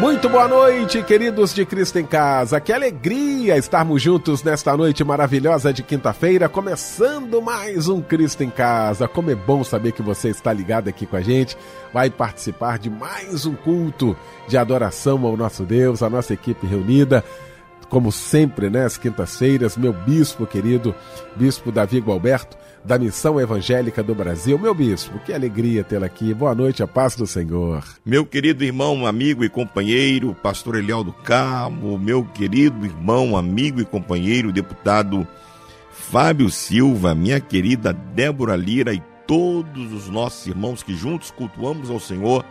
Muito boa noite, queridos de Cristo em Casa. Que alegria estarmos juntos nesta noite maravilhosa de quinta-feira, começando mais um Cristo em Casa. Como é bom saber que você está ligado aqui com a gente, vai participar de mais um culto de adoração ao nosso Deus, a nossa equipe reunida como sempre, né, quintas-feiras, meu bispo querido, bispo Davi Gualberto, da Missão Evangélica do Brasil. Meu bispo, que alegria tê-lo aqui. Boa noite, a paz do Senhor. Meu querido irmão, amigo e companheiro, pastor Eliel do Carmo, meu querido irmão, amigo e companheiro, deputado Fábio Silva, minha querida Débora Lira e todos os nossos irmãos que juntos cultuamos ao Senhor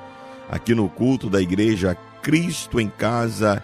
aqui no culto da igreja Cristo em Casa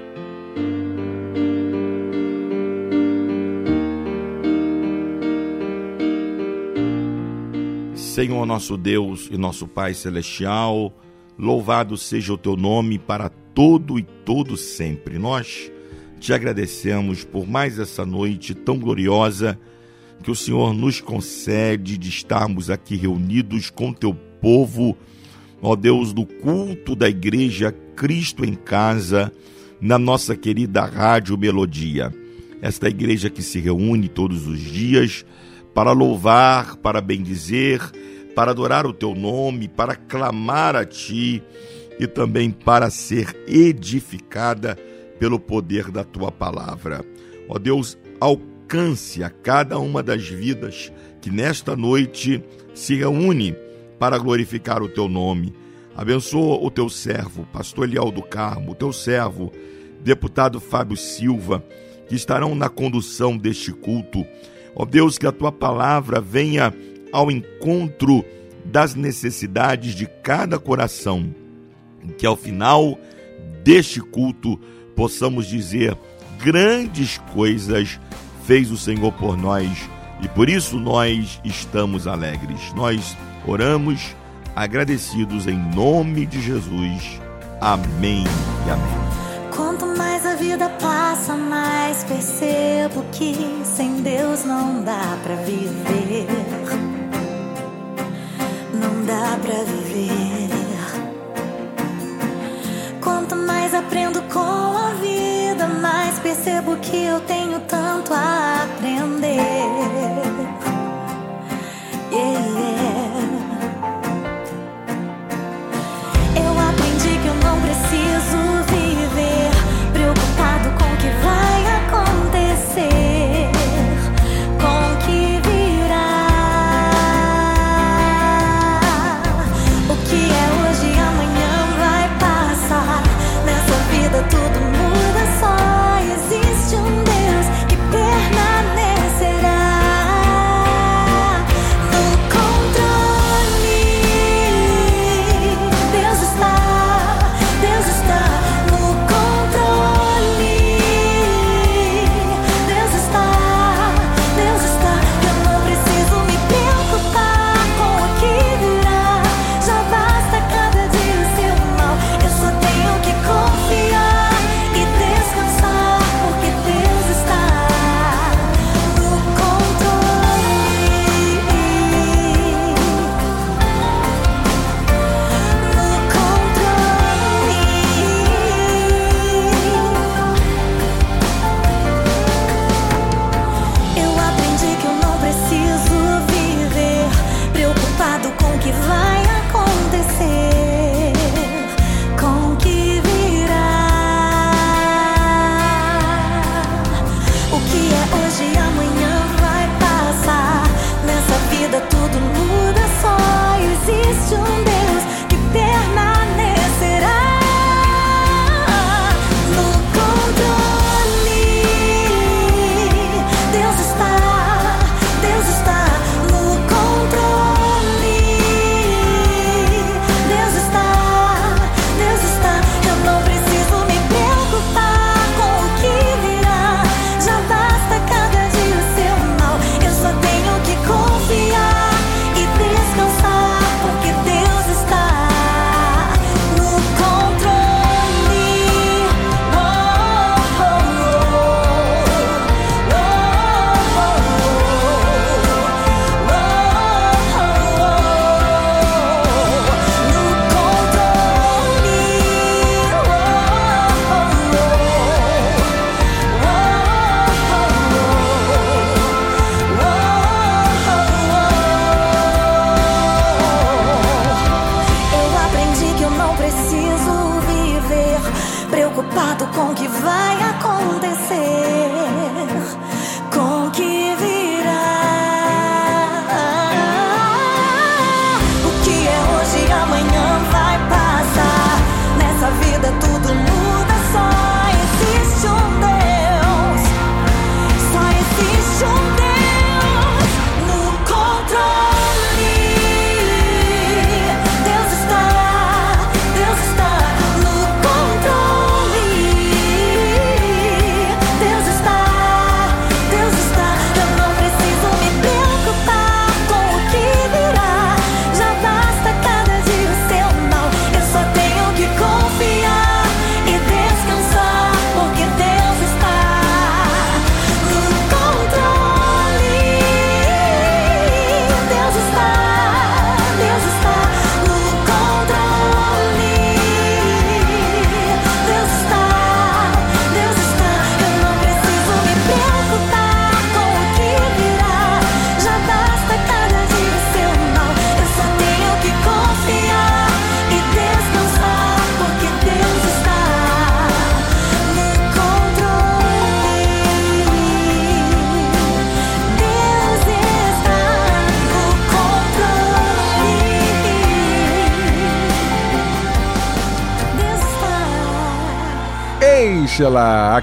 Senhor nosso Deus e nosso Pai celestial, louvado seja o teu nome para todo e todo sempre. Nós te agradecemos por mais essa noite tão gloriosa que o Senhor nos concede de estarmos aqui reunidos com teu povo, ó Deus, do culto da igreja Cristo em casa, na nossa querida Rádio Melodia. Esta igreja que se reúne todos os dias para louvar, para bendizer, para adorar o teu nome, para clamar a ti e também para ser edificada pelo poder da tua palavra. Ó Deus, alcance a cada uma das vidas que nesta noite se reúne para glorificar o teu nome. Abençoa o teu servo, pastor Eliel do Carmo, o teu servo, deputado Fábio Silva, que estarão na condução deste culto. Ó Deus, que a tua palavra venha ao encontro das necessidades de cada coração, que ao final deste culto possamos dizer grandes coisas fez o Senhor por nós e por isso nós estamos alegres. Nós oramos agradecidos em nome de Jesus. Amém e amém. Vida passa, mais percebo que sem Deus não dá para viver. Não dá para viver. Quanto mais aprendo com a vida, mais percebo que eu tenho tanto a aprender. Yeah, yeah.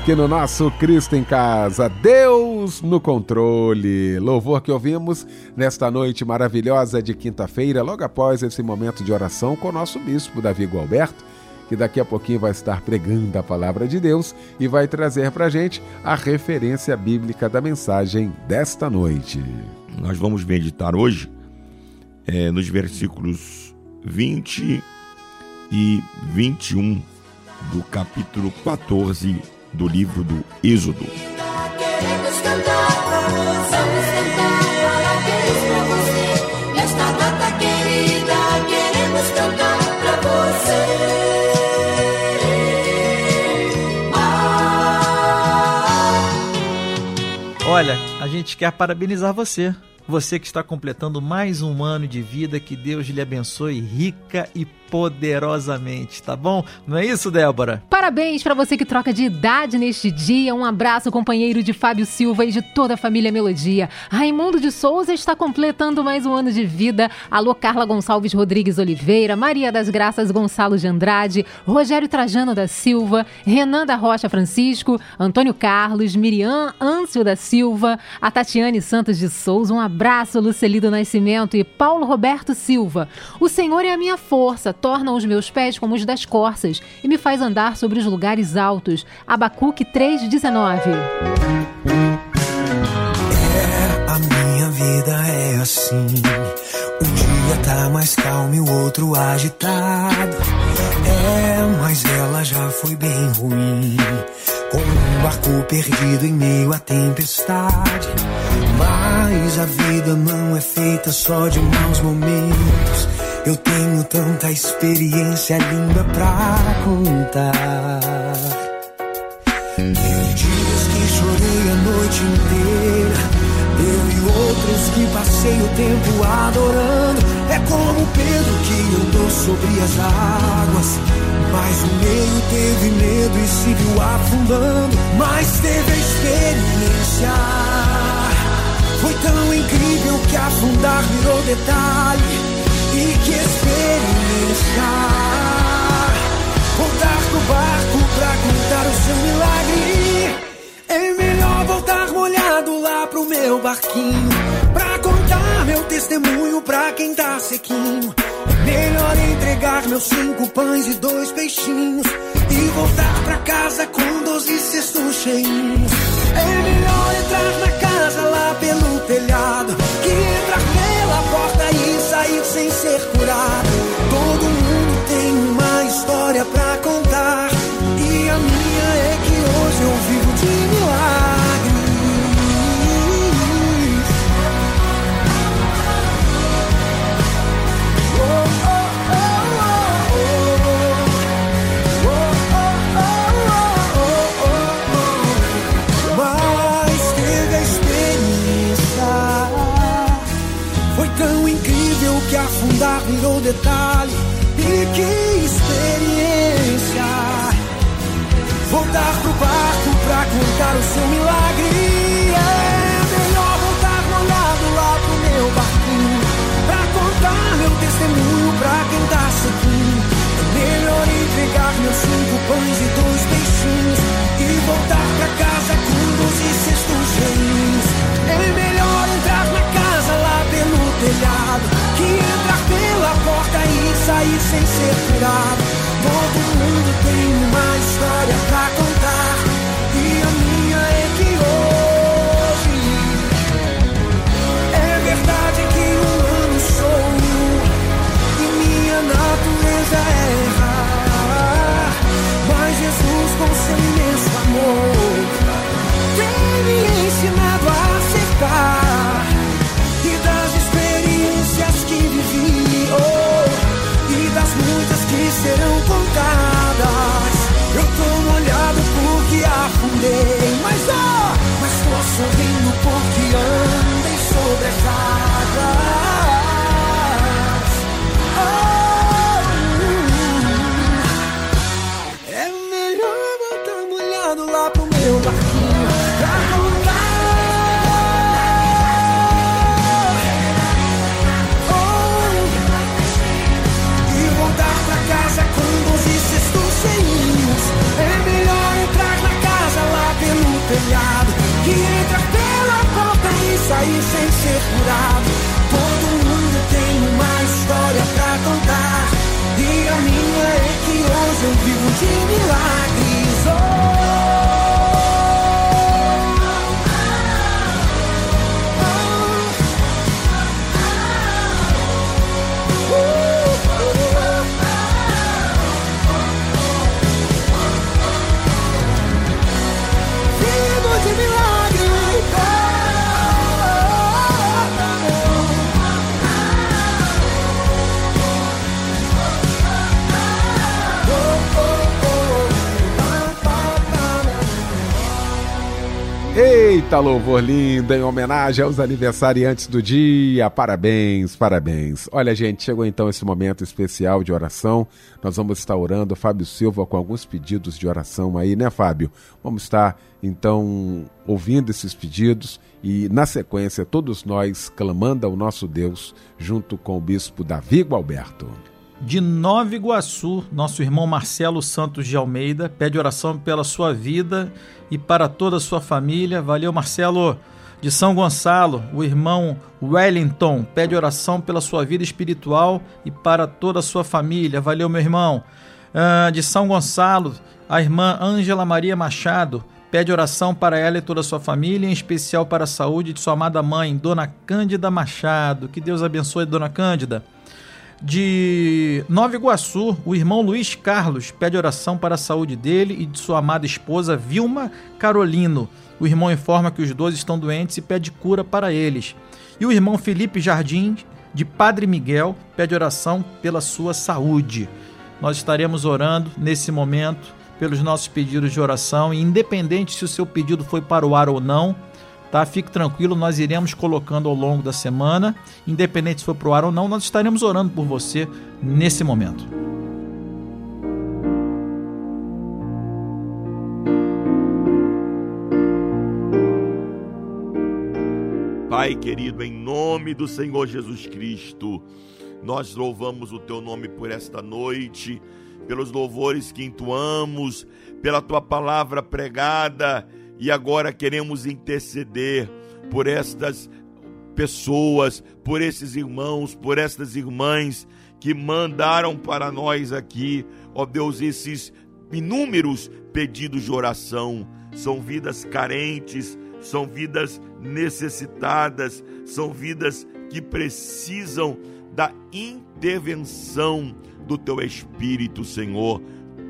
Aqui no nosso Cristo em Casa. Deus no controle. Louvor que ouvimos nesta noite maravilhosa de quinta-feira, logo após esse momento de oração com o nosso bispo Davi Gualberto, que daqui a pouquinho vai estar pregando a palavra de Deus e vai trazer para gente a referência bíblica da mensagem desta noite. Nós vamos meditar hoje eh, nos versículos 20 e 21 do capítulo 14 do livro do Êxodo. Olha, a gente quer parabenizar você. Você que está completando mais um ano de vida, que Deus lhe abençoe rica e poderosamente, tá bom? Não é isso, Débora? Parabéns para você que troca de idade neste dia. Um abraço, companheiro de Fábio Silva e de toda a família Melodia. Raimundo de Souza está completando mais um ano de vida. Alô, Carla Gonçalves Rodrigues Oliveira, Maria das Graças Gonçalo de Andrade, Rogério Trajano da Silva, Renan da Rocha Francisco, Antônio Carlos, Miriam Âncio da Silva, a Tatiane Santos de Souza. Um abraço, Lucelido Nascimento e Paulo Roberto Silva. O Senhor é a minha força, torna os meus pés como os das corças e me faz andar sobre os lugares altos. Abacuque 3,19. A minha vida é assim. Um dia tá mais calmo e o outro agitado. É, mas ela já foi bem ruim. Como um barco perdido em meio à tempestade. Mas a vida não é feita só de maus momentos. Eu tenho tanta experiência linda pra contar. Teve dias que chorei a noite inteira. Teve outros que passei o tempo adorando. Como Pedro que andou sobre as águas. Mas o meio teve medo e se viu afundando. Mas teve a experiência. Foi tão incrível que afundar virou detalhe. E que experiência! Voltar pro barco pra contar o seu milagre. É melhor voltar molhado lá pro meu barquinho. Pra meu testemunho pra quem tá sequinho. Melhor entregar meus cinco pães e dois peixinhos. E voltar pra casa com doze cestos cheinhos. É melhor entrar na casa lá pelo telhado. Que entrar pela porta e sair sem ser detalhe e que experiência. Voltar pro quarto pra contar o seu milagre. É melhor voltar molhado lá pro meu barquinho. Pra contar meu testemunho pra quem tá sequinho. É melhor entregar meus cinco pães e dois peixinhos. E voltar pra casa com doze cestos cheios. É melhor entrar na casa lá pelo telhado sair sem ser curado. Todo mundo tem sair sem ser curado. Todo mundo tem uma história pra contar. E a minha é que hoje eu vivo de milagre. Eita, louvor lindo, em homenagem aos aniversariantes do dia. Parabéns, parabéns. Olha, gente, chegou então esse momento especial de oração. Nós vamos estar orando, Fábio Silva, com alguns pedidos de oração aí, né, Fábio? Vamos estar, então, ouvindo esses pedidos e, na sequência, todos nós clamando ao nosso Deus, junto com o bispo Davi Gualberto. De Nova Iguaçu, nosso irmão Marcelo Santos de Almeida pede oração pela sua vida e para toda a sua família. Valeu, Marcelo. De São Gonçalo, o irmão Wellington pede oração pela sua vida espiritual e para toda a sua família. Valeu, meu irmão. Ah, de São Gonçalo, a irmã Ângela Maria Machado pede oração para ela e toda a sua família, em especial para a saúde de sua amada mãe, Dona Cândida Machado. Que Deus abençoe, Dona Cândida. De Nova Iguaçu, o irmão Luiz Carlos pede oração para a saúde dele e de sua amada esposa Vilma Carolino. O irmão informa que os dois estão doentes e pede cura para eles. E o irmão Felipe Jardim, de Padre Miguel, pede oração pela sua saúde. Nós estaremos orando nesse momento pelos nossos pedidos de oração, e independente se o seu pedido foi para o ar ou não, tá? Fique tranquilo, nós iremos colocando ao longo da semana, independente se for para o ar ou não, nós estaremos orando por você nesse momento. Pai querido, em nome do Senhor Jesus Cristo, nós louvamos o teu nome por esta noite, pelos louvores que entoamos, pela tua palavra pregada, e agora queremos interceder por estas pessoas, por esses irmãos, por estas irmãs que mandaram para nós aqui, ó Deus, esses inúmeros pedidos de oração. São vidas carentes, são vidas necessitadas, são vidas que precisam da intervenção do teu Espírito, Senhor.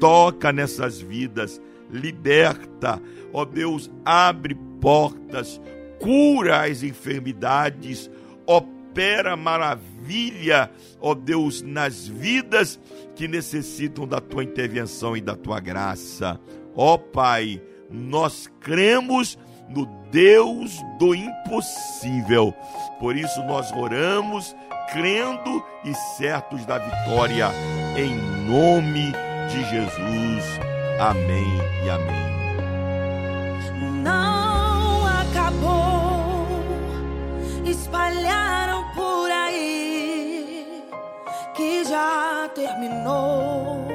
Toca nessas vidas, liberta, ó Deus, abre portas, cura as enfermidades, opera maravilha, ó Deus, nas vidas que necessitam da tua intervenção e da tua graça. Ó Pai, nós cremos no Deus do impossível. Por isso nós oramos, crendo e certos da vitória, em nome de Jesus. Amém e amém. não acabou. Espalharam por aí que já terminou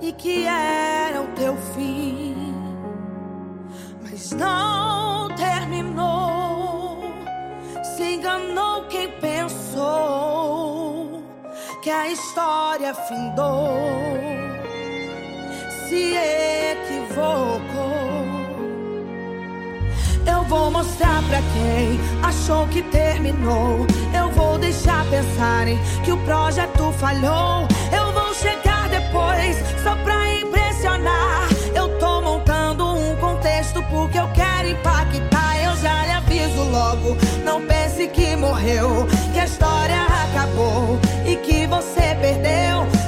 e que era o teu fim, mas não terminou. Se enganou quem pensou que a história findou se equivocou. Eu vou mostrar pra quem achou que terminou. Eu vou deixar pensarem que o projeto falhou. Eu vou chegar depois só pra impressionar. Eu tô montando um contexto porque eu quero impactar. Eu já lhe aviso logo. Não pense que morreu, que a história acabou e que você perdeu.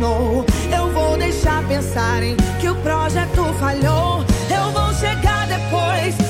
Terminou. Eu vou deixar pensarem que o projeto falhou. Eu vou chegar depois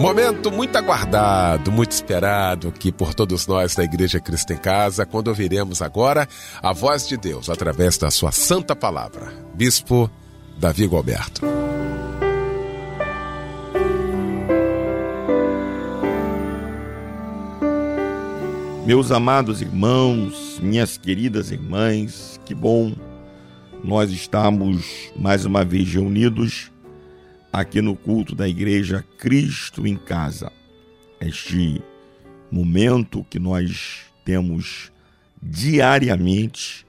Momento muito aguardado, muito esperado aqui por todos nós da Igreja Cristo em Casa, quando ouviremos agora a voz de Deus através da sua santa palavra. Bispo Davi Gualberto. Meus amados irmãos, minhas queridas irmãs, que bom nós estamos mais uma vez reunidos aqui no culto da igreja Cristo em Casa. Este momento que nós temos diariamente,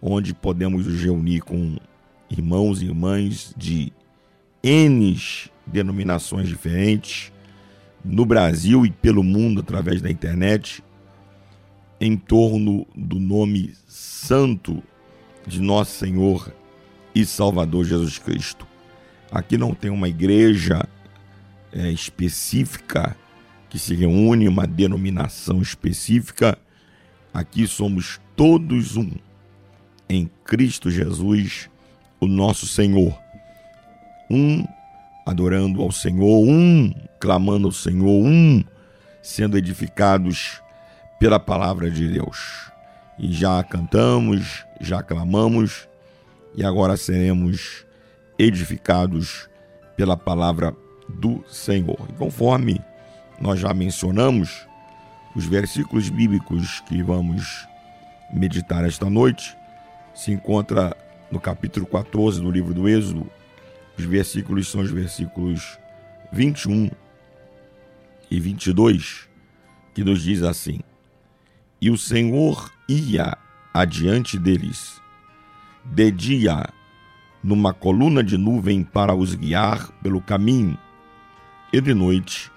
onde podemos nos reunir com irmãos e irmãs de N denominações diferentes, no Brasil e pelo mundo através da internet, em torno do nome santo de nosso Senhor e Salvador Jesus Cristo. Aqui não tem uma igreja é, específica que se reúne, uma denominação específica. Aqui somos todos um em Cristo Jesus, o nosso Senhor. Um adorando ao Senhor, um clamando ao Senhor, um sendo edificados pela palavra de Deus. E já cantamos, já clamamos, e agora seremos edificados pela palavra do Senhor. E conforme nós já mencionamos, os versículos bíblicos que vamos meditar esta noite se encontra no capítulo 14 do livro do Êxodo. Os versículos são os versículos 21 e 22, que nos diz assim: E o Senhor ia adiante deles, de dia numa coluna de nuvem para os guiar pelo caminho, e de noite,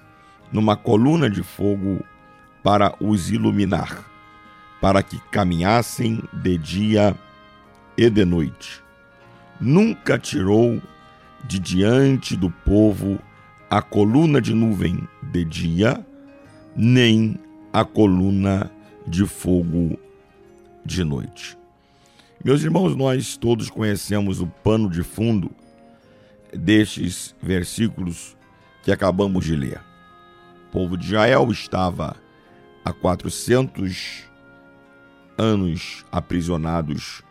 numa coluna de fogo para os iluminar, para que caminhassem de dia e de noite. Nunca tirou de diante do povo a coluna de nuvem de dia, nem a coluna de fogo de noite. Meus irmãos, nós todos conhecemos o pano de fundo destes versículos que acabamos de ler. O povo de Israel estava há 400 anos aprisionados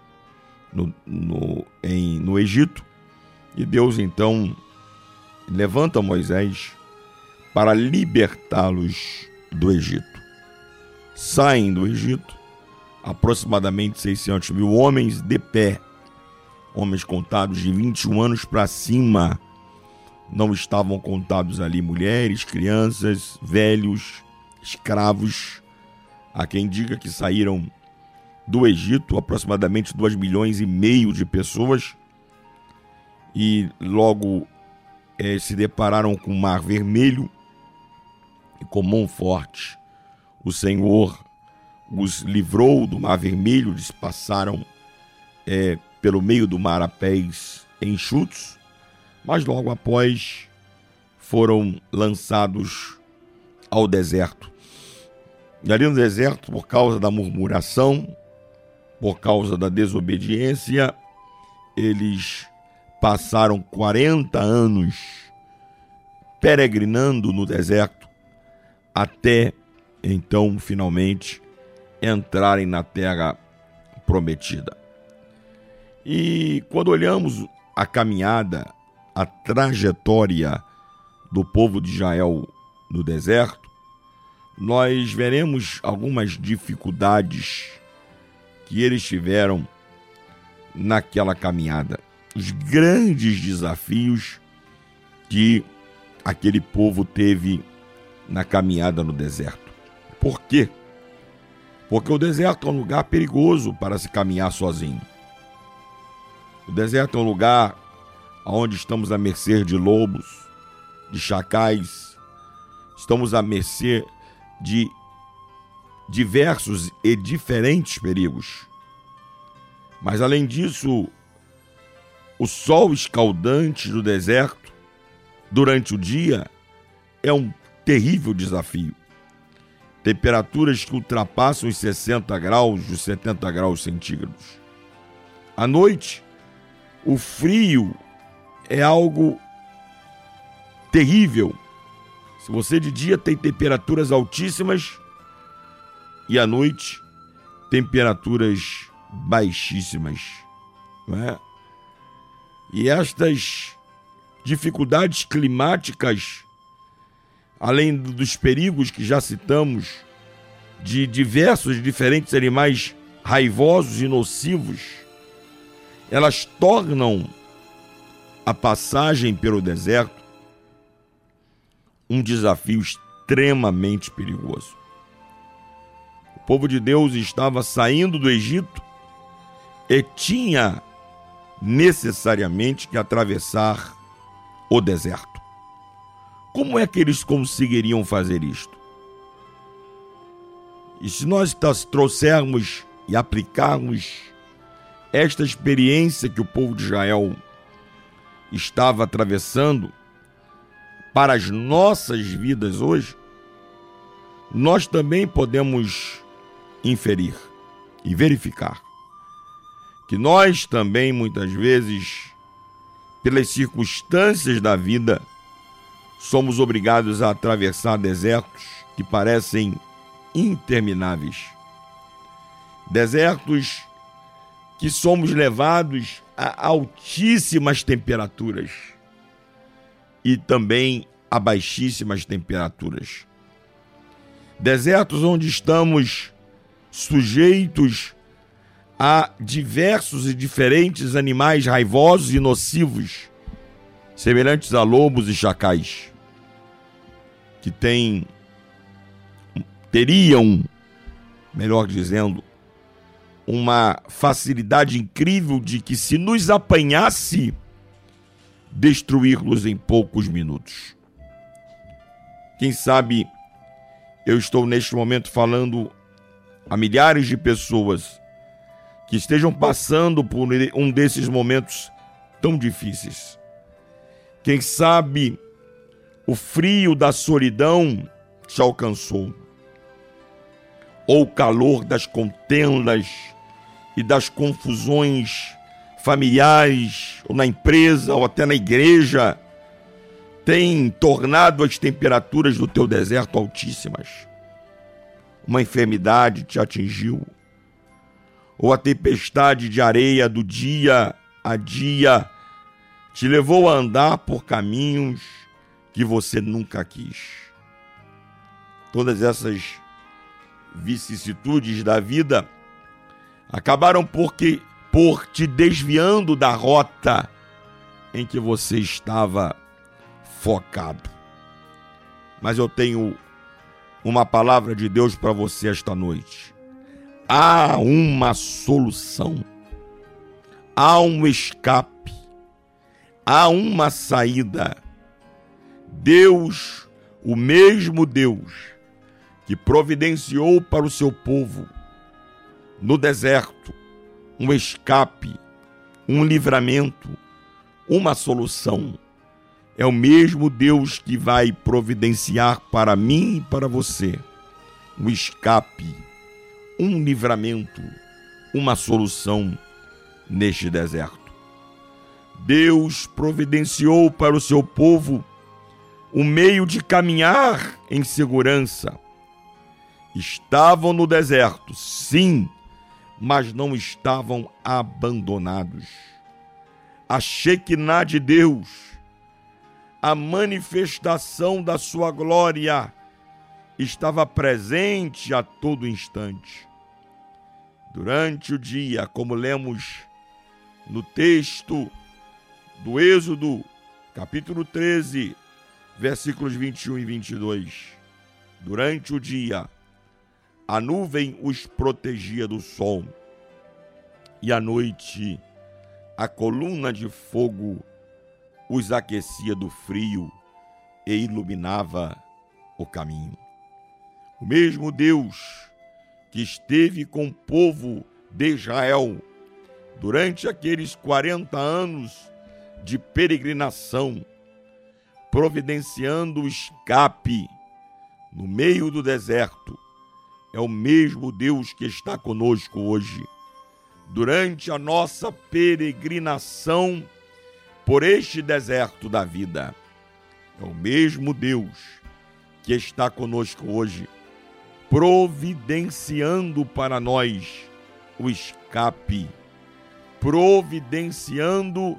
no, no, em, no Egito e Deus então levanta Moisés para libertá-los do Egito. Saem do Egito aproximadamente 600 mil homens de pé, homens contados de 21 anos para cima. Não estavam contados ali mulheres, crianças, velhos, escravos. Há quem diga que saíram do Egito aproximadamente 2 milhões e meio de pessoas e logo eh, se depararam com o Mar Vermelho e com mão forte. O Senhor os livrou do Mar Vermelho, eles passaram é, pelo meio do mar a pés enxutos, mas logo após foram lançados ao deserto. E ali no deserto, por causa da murmuração, por causa da desobediência, eles passaram 40 anos peregrinando no deserto até então finalmente entrarem na terra prometida. E quando olhamos a caminhada, a trajetória do povo de Israel no deserto, nós veremos algumas dificuldades que eles tiveram naquela caminhada. Os grandes desafios que aquele povo teve na caminhada no deserto. Por quê? Porque o deserto é um lugar perigoso para se caminhar sozinho. O deserto é um lugar onde estamos à mercê de lobos, de chacais, estamos à mercê de diversos e diferentes perigos. Mas além disso, o sol escaldante do deserto durante o dia é um terrível desafio. Temperaturas que ultrapassam os 60 graus, os 70 graus centígrados. À noite, o frio é algo terrível. Se você de dia tem temperaturas altíssimas e à noite temperaturas baixíssimas, não é? E estas dificuldades climáticas, além dos perigos que já citamos, de diversos diferentes animais raivosos e nocivos, elas tornam a passagem pelo deserto um desafio extremamente perigoso. O povo de Deus estava saindo do Egito e tinha necessariamente que atravessar o deserto. Como é que eles conseguiriam fazer isto? E se nós tas- trouxermos e aplicarmos esta experiência que o povo de Israel estava atravessando para as nossas vidas hoje, nós também podemos inferir e verificar que nós também muitas vezes, pelas circunstâncias da vida, somos obrigados a atravessar desertos que parecem intermináveis. Desertos que somos levados a altíssimas temperaturas e também a baixíssimas temperaturas. Desertos onde estamos sujeitos a diversos e diferentes animais raivosos e nocivos, semelhantes a lobos e chacais, que têm teriam, melhor dizendo, uma facilidade incrível de que se nos apanhasse, destruí-los em poucos minutos. Quem sabe eu estou neste momento falando a milhares de pessoas que estejam passando por um desses momentos tão difíceis. Quem sabe o frio da solidão te alcançou, ou o calor das contendas e das confusões familiares, ou na empresa, ou até na igreja, tem tornado as temperaturas do teu deserto altíssimas. Uma enfermidade te atingiu, ou a tempestade de areia do dia a dia te levou a andar por caminhos que você nunca quis. Todas essas vicissitudes da vida acabaram porque por te desviando da rota em que você estava focado. Mas eu tenho uma palavra de Deus para você esta noite. Há uma solução. Há um escape. Há uma saída. Deus, o mesmo Deus que providenciou para o seu povo no deserto um escape, um livramento, uma solução. É o mesmo Deus que vai providenciar para mim e para você um escape, um livramento, uma solução neste deserto. Deus providenciou para o seu povo o meio de caminhar em segurança. Estavam no deserto, sim, mas não estavam abandonados. A Shekinah de Deus, a manifestação da sua glória estava presente a todo instante. Durante o dia, como lemos no texto do Êxodo, capítulo 13, versículos 21 e 22. Durante o dia, a nuvem os protegia do sol, e à noite, a coluna de fogo os aquecia do frio e iluminava o caminho. O mesmo Deus que esteve com o povo de Israel durante aqueles 40 anos de peregrinação, providenciando o escape no meio do deserto, é o mesmo Deus que está conosco hoje. Durante a nossa peregrinação por este deserto da vida, é o mesmo Deus que está conosco hoje, providenciando para nós o escape, providenciando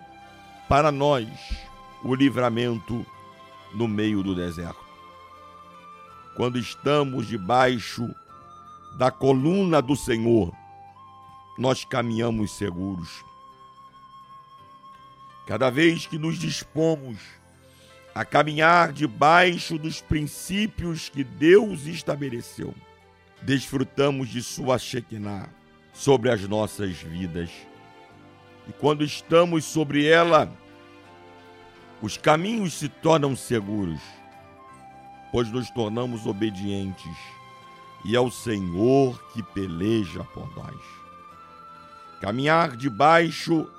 para nós o livramento no meio do deserto. Quando estamos debaixo da coluna do Senhor, nós caminhamos seguros. Cada vez que nos dispomos a caminhar debaixo dos princípios que Deus estabeleceu, desfrutamos de Sua Shekinah sobre as nossas vidas. E quando estamos sobre ela, os caminhos se tornam seguros, pois nos tornamos obedientes, e é o Senhor que peleja por nós. Caminhar debaixo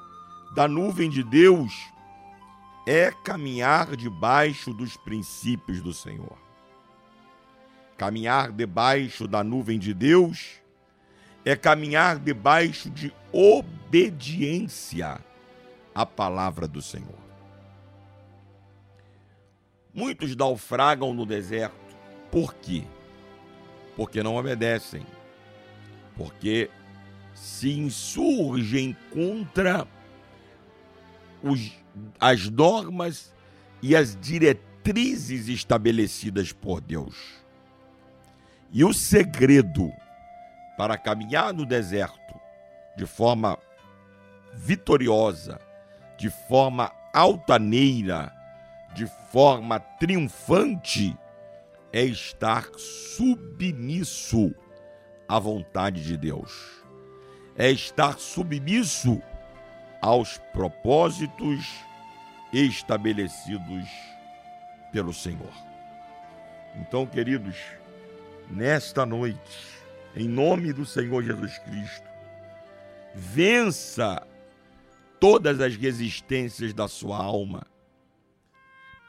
da nuvem de Deus é caminhar debaixo dos princípios do Senhor. Caminhar debaixo da nuvem de Deus é caminhar debaixo de obediência à palavra do Senhor. Muitos naufragam no deserto. Por quê? Porque não obedecem. Porque se insurgem contra os, as normas e as diretrizes estabelecidas por Deus. E o segredo para caminhar no deserto de forma vitoriosa, de forma altaneira, de forma triunfante, é estar submisso à vontade de Deus. É estar submisso aos propósitos estabelecidos pelo Senhor. Então, queridos, nesta noite, em nome do Senhor Jesus Cristo, vença todas as resistências da sua alma.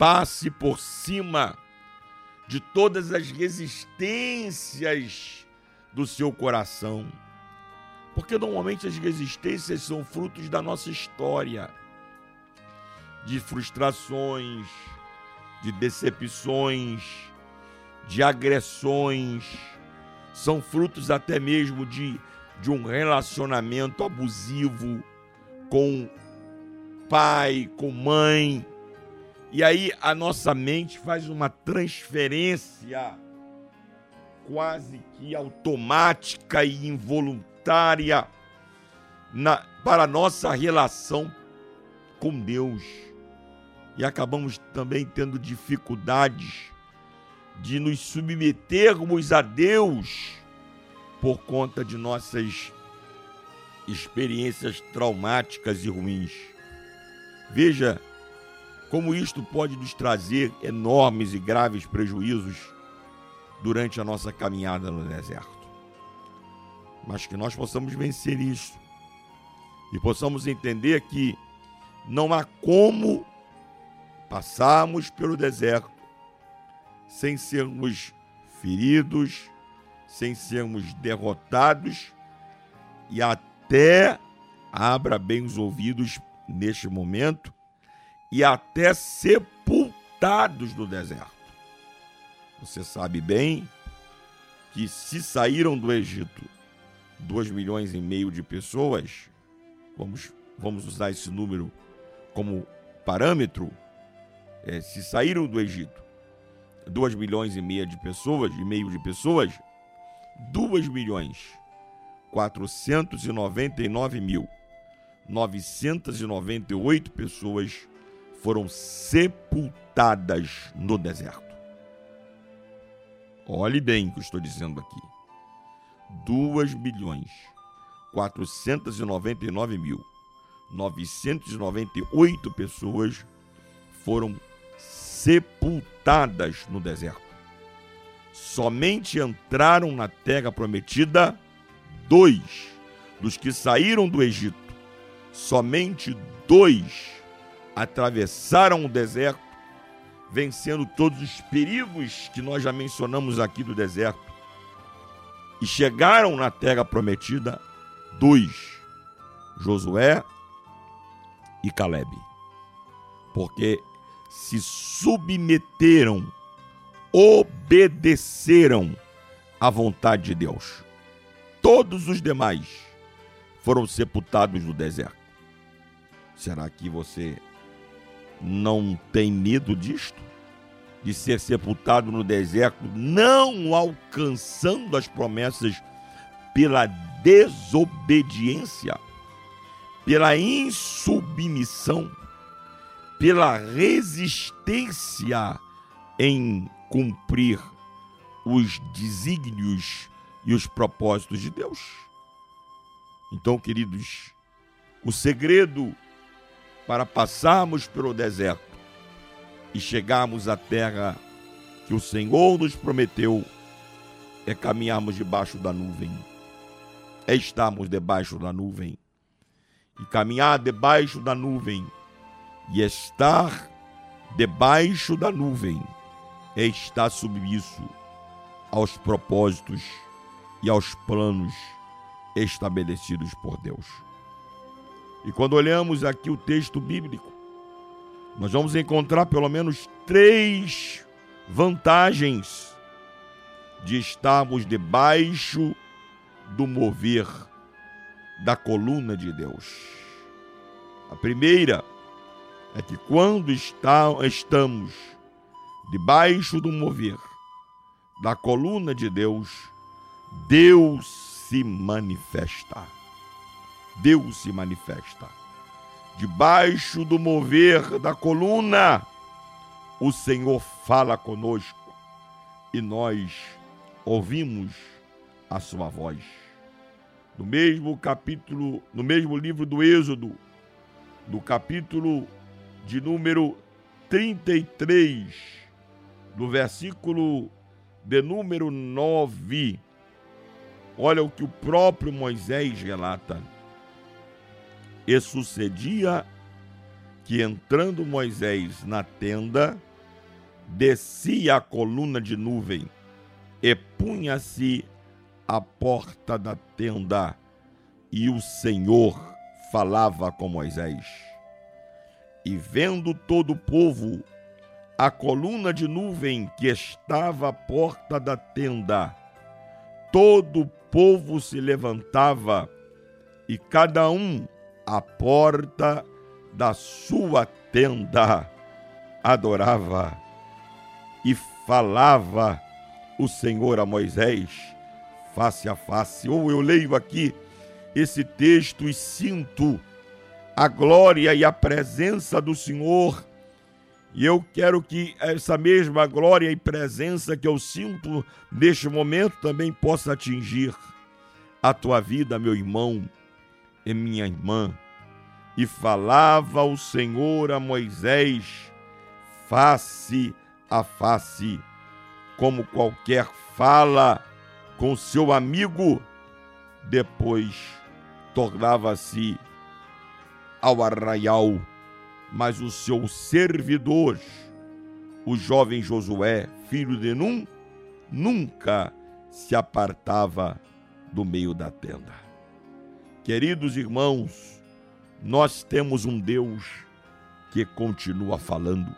Passe por cima de todas as resistências do seu coração. Porque normalmente as resistências são frutos da nossa história, de frustrações, de decepções, de agressões, são frutos até mesmo de, de um relacionamento abusivo com pai, com mãe. E aí a nossa mente faz uma transferência quase que automática e involuntária na, para a nossa relação com Deus. E acabamos também tendo dificuldades de nos submetermos a Deus por conta de nossas experiências traumáticas e ruins. Veja como isto pode nos trazer enormes e graves prejuízos durante a nossa caminhada no deserto. Mas que nós possamos vencer isso e possamos entender que não há como passarmos pelo deserto sem sermos feridos, sem sermos derrotados e até abra bem os ouvidos neste momento e até sepultados no deserto. Você sabe bem que se saíram do Egito 2 milhões e meio de pessoas, vamos, vamos usar esse número como parâmetro, é, se saíram do Egito 2 milhões e meia de pessoas, e meio de pessoas, 2 milhões 499 mil 998 pessoas foram sepultadas no deserto. Olhe bem o que eu estou dizendo aqui. 2 milhões 499 mil 998 pessoas foram sepultadas no deserto. Somente entraram na terra prometida dois dos que saíram do Egito. Somente dois atravessaram o deserto, vencendo todos os perigos que nós já mencionamos aqui do deserto. E chegaram na terra prometida dois: Josué e Caleb. Porque se submeteram, obedeceram à vontade de Deus. Todos os demais foram sepultados no deserto. Será que você não tem medo disto? De ser sepultado no deserto, não alcançando as promessas pela desobediência, pela insubmissão, pela resistência em cumprir os desígnios e os propósitos de Deus. Então, queridos, o segredo para passarmos pelo deserto e chegarmos à terra que o Senhor nos prometeu é caminharmos debaixo da nuvem, é estarmos debaixo da nuvem. E caminhar debaixo da nuvem e estar debaixo da nuvem é estar submisso aos propósitos e aos planos estabelecidos por Deus. E quando olhamos aqui o texto bíblico, nós vamos encontrar pelo menos três vantagens de estarmos debaixo do mover da coluna de Deus. A primeira é que quando está, estamos debaixo do mover da coluna de Deus, Deus se manifesta. Deus se manifesta. Debaixo do mover da coluna, o Senhor fala conosco e nós ouvimos a sua voz. No mesmo capítulo, no mesmo livro do Êxodo, no capítulo de número 33, no versículo de número 9, olha o que o próprio Moisés relata. E sucedia que entrando Moisés na tenda, descia a coluna de nuvem e punha-se à porta da tenda, e o Senhor falava com Moisés. E vendo todo o povo a coluna de nuvem que estava à porta da tenda, todo o povo se levantava e cada um à porta da sua tenda adorava e falava o Senhor a Moisés face a face. Ou eu leio aqui esse texto e sinto a glória e a presença do Senhor. E eu quero que essa mesma glória e presença que eu sinto neste momento também possa atingir a tua vida, meu irmão e minha irmã. E falava o Senhor a Moisés face a face, como qualquer fala com seu amigo, depois tornava-se ao arraial, mas o seu servidor, o jovem Josué, filho de Num, nunca se apartava do meio da tenda. Queridos irmãos, nós temos um Deus que continua falando.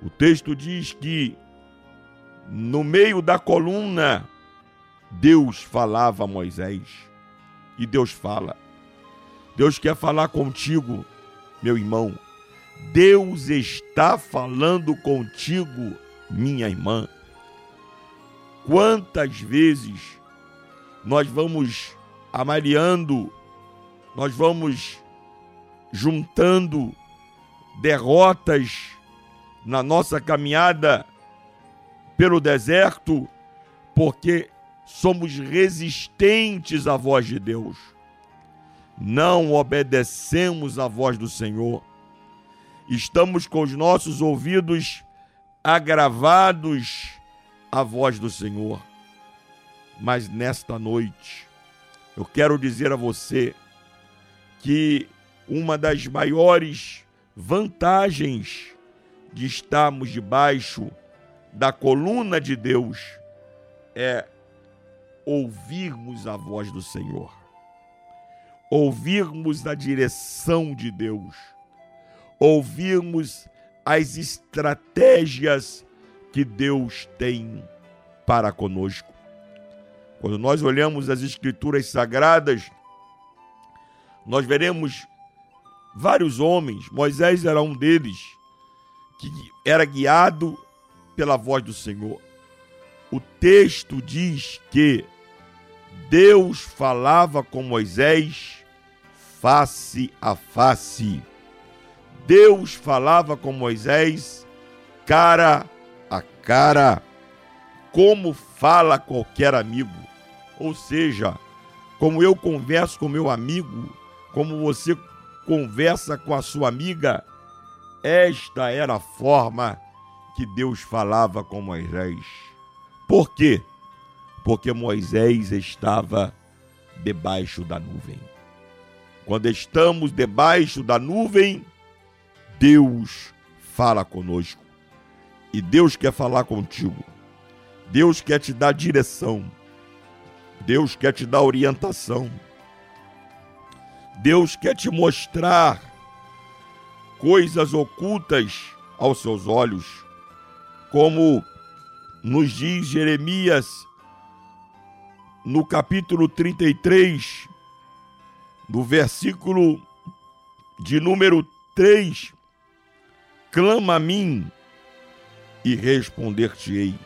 O texto diz que no meio da coluna Deus falava a Moisés e Deus fala. Deus quer falar contigo, meu irmão. Deus está falando contigo, minha irmã. Quantas vezes nós vamos amaliando, nós vamos juntando derrotas na nossa caminhada pelo deserto, porque somos resistentes à voz de Deus. Não obedecemos à voz do Senhor. Estamos com os nossos ouvidos agravados à voz do Senhor. Mas nesta noite, eu quero dizer a você que uma das maiores vantagens de estarmos debaixo da coluna de Deus é ouvirmos a voz do Senhor, ouvirmos a direção de Deus, ouvirmos as estratégias que Deus tem para conosco. Quando nós olhamos as Escrituras Sagradas, nós veremos vários homens, Moisés era um deles, que era guiado pela voz do Senhor. O texto diz que Deus falava com Moisés face a face. Deus falava com Moisés cara a cara, como fala qualquer amigo. Ou seja, como eu converso com meu amigo, como você conversa com a sua amiga, esta era a forma que Deus falava com Moisés. Por quê? Porque Moisés estava debaixo da nuvem. Quando estamos debaixo da nuvem, Deus fala conosco. E Deus quer falar contigo. Deus quer te dar direção. Deus quer te dar orientação. Deus quer te mostrar coisas ocultas aos seus olhos, como nos diz Jeremias no capítulo 33, no versículo de número 3, clama a mim e responder-te-ei,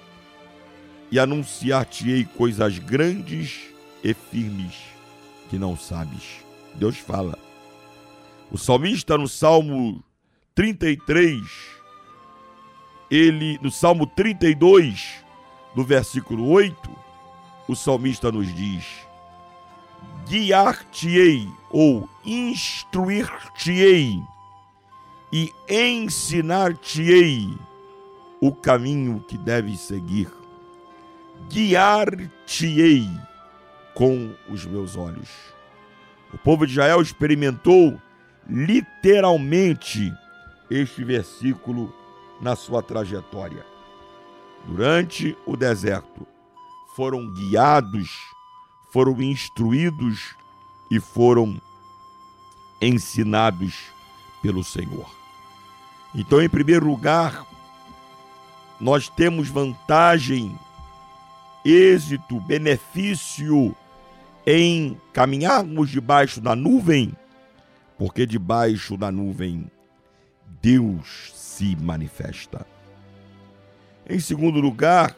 e anunciar-te-ei coisas grandes e firmes que não sabes. Deus fala. O salmista no Salmo 33, ele no Salmo 32, no versículo 8, o salmista nos diz: Guiar-te-ei ou instruir-te-ei e ensinar-te-ei o caminho que deves seguir. Guiar-te-ei com os meus olhos. O povo de Israel experimentou literalmente este versículo na sua trajetória. Durante o deserto, foram guiados, foram instruídos e foram ensinados pelo Senhor. Então, em primeiro lugar, nós temos vantagem, êxito, benefício em caminharmos debaixo da nuvem, porque debaixo da nuvem Deus se manifesta. Em segundo lugar,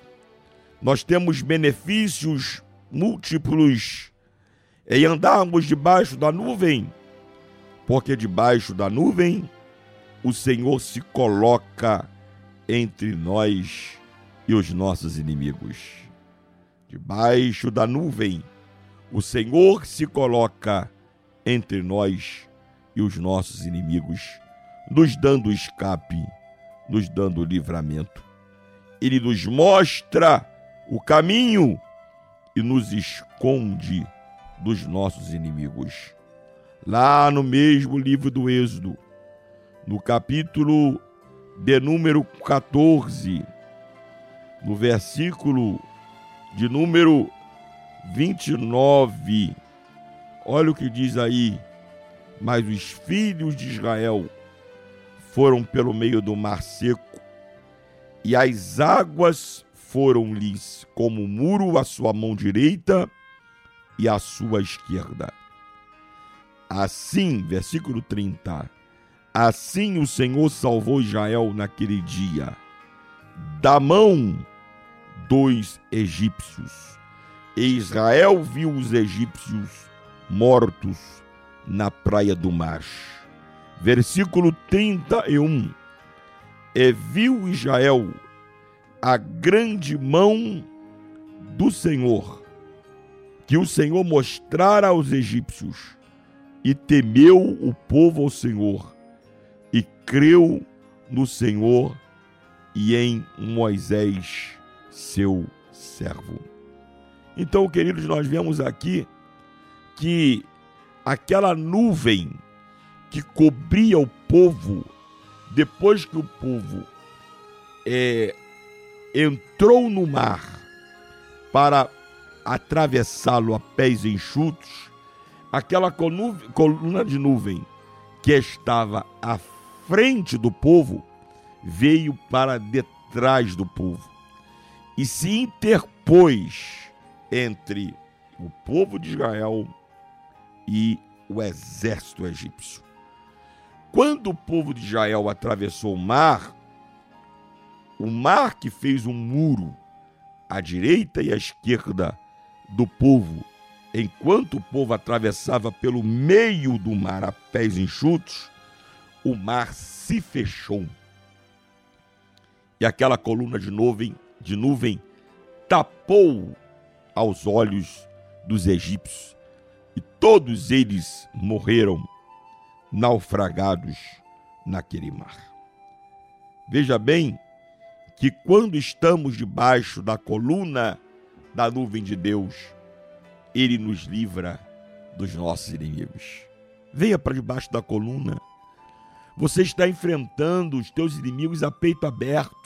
nós temos benefícios múltiplos em andarmos debaixo da nuvem, porque debaixo da nuvem o Senhor se coloca entre nós e os nossos inimigos. Debaixo da nuvem, o Senhor se coloca entre nós e os nossos inimigos, nos dando escape, nos dando livramento. Ele nos mostra o caminho e nos esconde dos nossos inimigos. Lá no mesmo livro do Êxodo, no capítulo de número 14, no versículo de número 29. Olha o que diz aí. Mas os filhos de Israel foram pelo meio do mar seco, e as águas foram-lhes como muro à sua mão direita e à sua esquerda. Assim, versículo 30, Assim o Senhor salvou Israel naquele dia, da mão dos egípcios. E Israel viu os egípcios mortos na praia do mar. Versículo 31. E viu Israel a grande mão do Senhor, que o Senhor mostrara aos egípcios, e temeu o povo ao Senhor, e creu no Senhor e em Moisés, seu servo. Então, queridos, nós vemos aqui que aquela nuvem que cobria o povo, depois que o povo é, entrou no mar para atravessá-lo a pés enxutos, aquela coluna de nuvem que estava à frente do povo veio para detrás do povo e se interpôs entre o povo de Israel e o exército egípcio. Quando o povo de Israel atravessou o mar, o mar que fez um muro à direita e à esquerda do povo, enquanto o povo atravessava pelo meio do mar a pés enxutos, o mar se fechou. E aquela coluna de nuvem, de nuvem tapou aos olhos dos egípcios, e todos eles morreram naufragados naquele mar. Veja bem que quando estamos debaixo da coluna da nuvem de Deus, ele nos livra dos nossos inimigos. Venha para debaixo da coluna. Você está enfrentando os teus inimigos a peito aberto.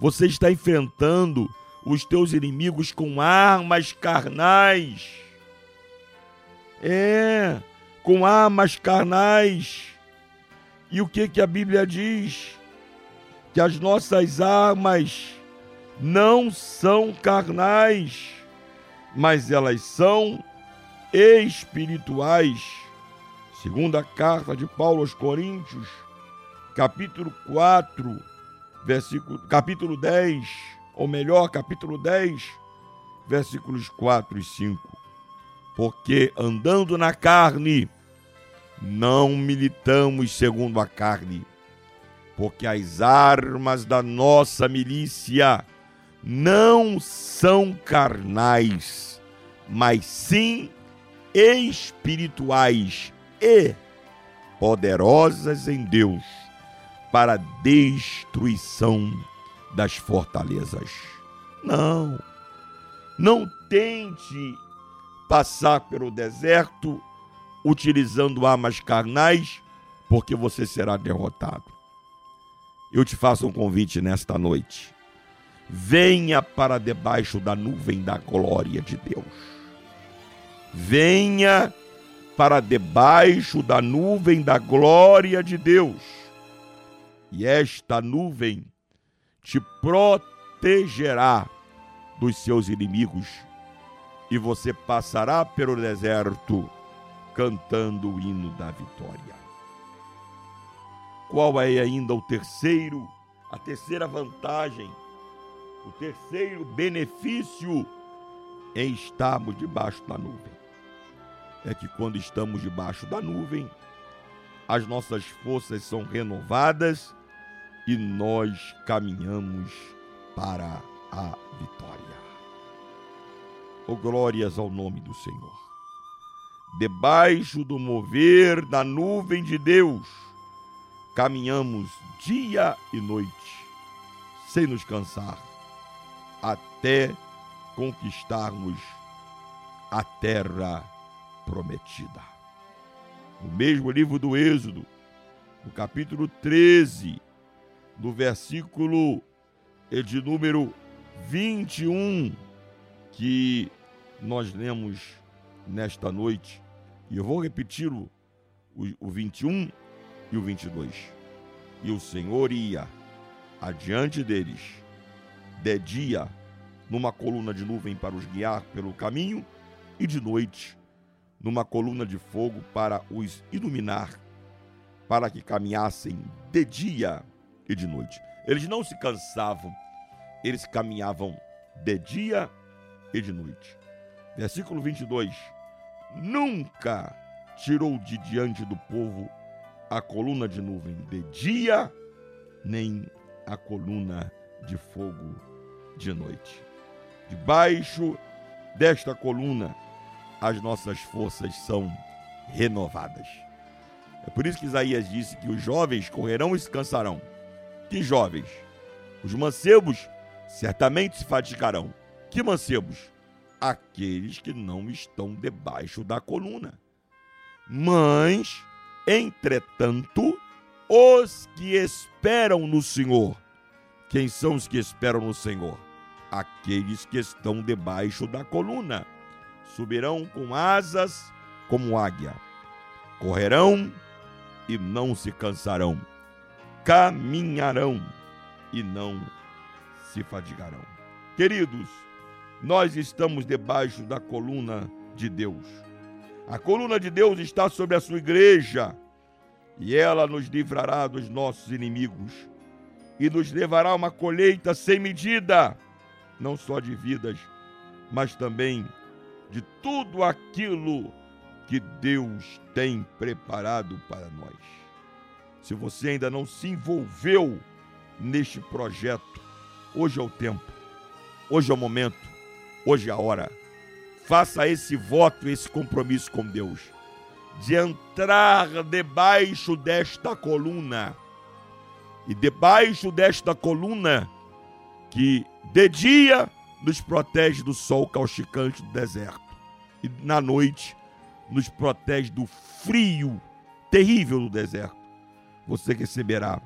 Você está enfrentando os teus inimigos com armas carnais. É, com armas carnais. E o que que a Bíblia diz? Que as nossas armas não são carnais, mas elas são espirituais. Segunda carta de Paulo aos Coríntios, capítulo 4, versículo, capítulo 10, ou melhor, capítulo 10, versículos 4 e 5. Porque andando na carne, não militamos segundo a carne, porque as armas da nossa milícia não são carnais, mas sim espirituais e poderosas em Deus para destruição das fortalezas. Não, não tente passar pelo deserto utilizando armas carnais, porque você será derrotado. Eu te faço um convite nesta noite. Venha para debaixo da nuvem da glória de Deus. Venha para debaixo da nuvem da glória de Deus. E esta nuvem te protegerá dos seus inimigos, e você passará pelo deserto cantando o hino da vitória. Qual é ainda o terceiro, a terceira vantagem, o terceiro benefício em estarmos debaixo da nuvem? É que quando estamos debaixo da nuvem, as nossas forças são renovadas e nós caminhamos para a vitória. Oh, glórias ao nome do Senhor. Debaixo do mover da nuvem de Deus, caminhamos dia e noite, sem nos cansar, até conquistarmos a terra prometida. No mesmo livro do Êxodo, no capítulo 13, no versículo eh, de número 21, que nós lemos nesta noite, e eu vou repetir o, o 21 e o 22. E o Senhor ia adiante deles, de dia, numa coluna de nuvem para os guiar pelo caminho, e de noite, numa coluna de fogo para os iluminar, para que caminhassem de dia e de noite. Eles não se cansavam, eles caminhavam de dia e de noite. Versículo 22. Nunca tirou de diante do povo a coluna de nuvem de dia, nem a coluna de fogo de noite. Debaixo desta coluna, as nossas forças são renovadas. É por isso que Isaías disse que os jovens correrão e se cansarão. Que jovens? Os mancebos certamente se fatigarão. Que mancebos? Aqueles que não estão debaixo da coluna. Mas, entretanto, os que esperam no Senhor. Quem são os que esperam no Senhor? Aqueles que estão debaixo da coluna. Subirão com asas como águia. Correrão e não se cansarão. Caminharão e não se fadigarão. Queridos, nós estamos debaixo da coluna de Deus. A coluna de Deus está sobre a sua igreja e ela nos livrará dos nossos inimigos e nos levará a uma colheita sem medida, não só de vidas, mas também de tudo aquilo que Deus tem preparado para nós. Se você ainda não se envolveu neste projeto, hoje é o tempo, hoje é o momento, hoje é a hora. Faça esse voto, esse compromisso com Deus, de entrar debaixo desta coluna. E debaixo desta coluna, que de dia nos protege do sol causticante do deserto, e na noite nos protege do frio terrível do deserto. Você receberá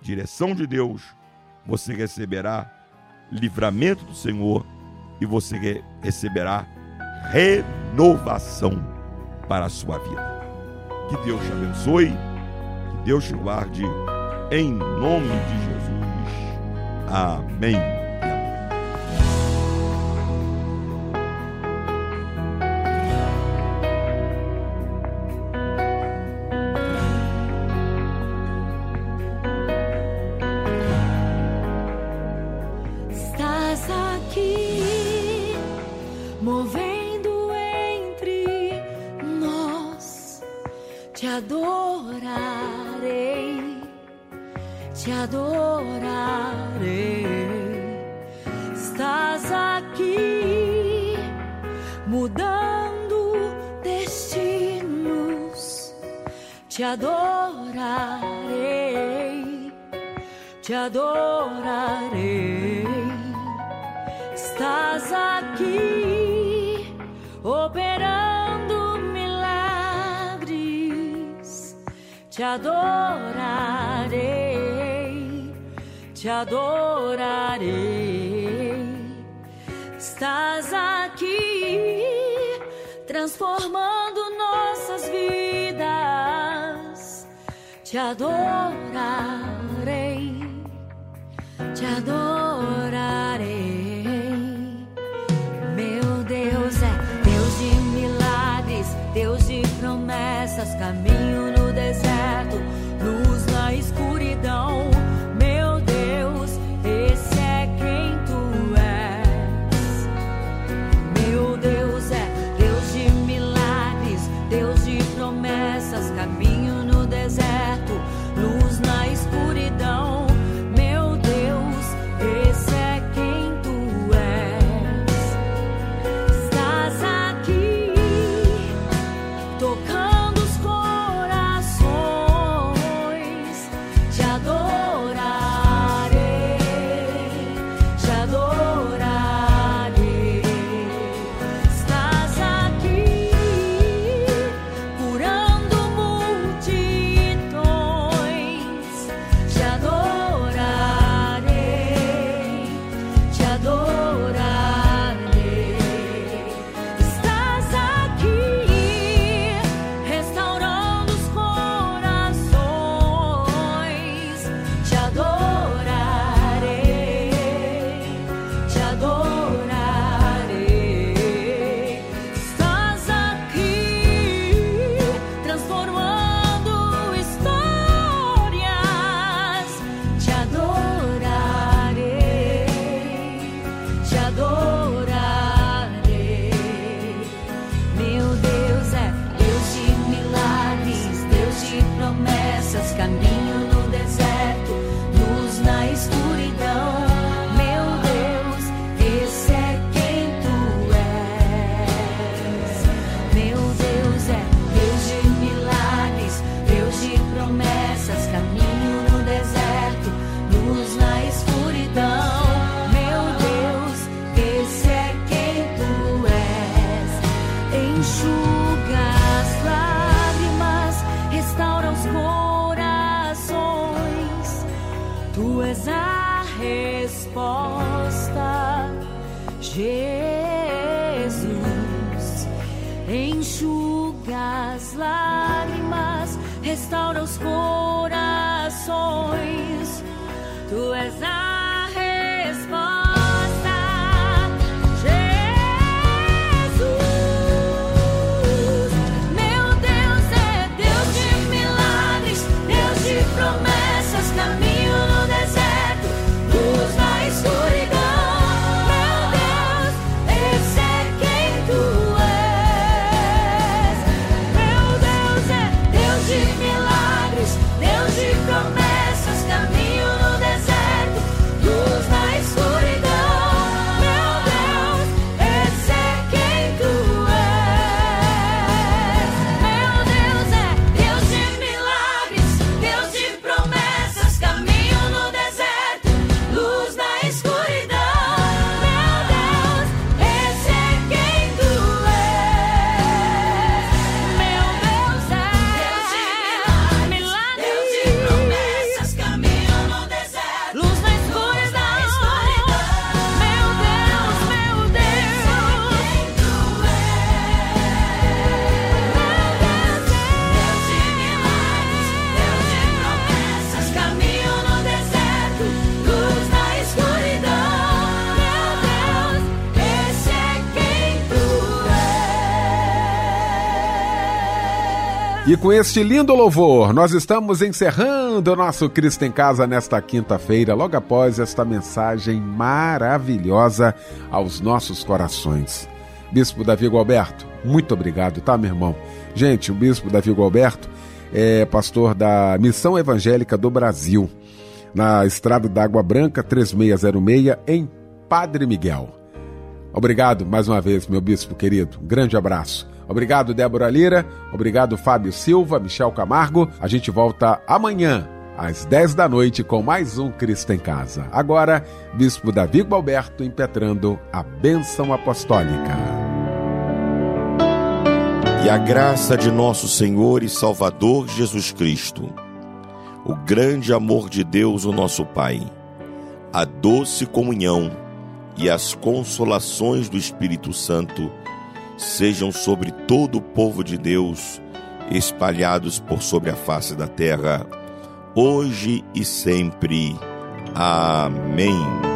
direção de Deus, você receberá livramento do Senhor e você re- receberá renovação para a sua vida. Que Deus te abençoe, que Deus te guarde, em nome de Jesus. Amém. Te adorarei, te adorarei. Estás aqui operando milagres. Te adorarei, te adorarei. Estás aqui transformando Te adorarei te adorarei. Meu Deus é Deus de milagres, Deus de promessas, caminho E com este lindo louvor, nós estamos encerrando o nosso Cristo em Casa nesta quinta-feira, logo após esta mensagem maravilhosa aos nossos corações. Bispo Davi Gualberto, muito obrigado, tá, meu irmão? Gente, o Bispo Davi Gualberto é pastor da Missão Evangélica do Brasil, na Estrada da Água Branca 3606, em Padre Miguel. Obrigado mais uma vez, meu bispo querido. Grande abraço. Obrigado, Débora Lira. Obrigado, Fábio Silva, Michel Camargo. A gente volta amanhã, às 10 da noite, com mais um Cristo em Casa. Agora, Bispo Davi Gualberto impetrando a bênção apostólica. E a graça de nosso Senhor e Salvador Jesus Cristo, o grande amor de Deus, o nosso Pai, a doce comunhão e as consolações do Espírito Santo sejam sobre todo o povo de Deus, espalhados por sobre a face da terra, hoje e sempre. Amém.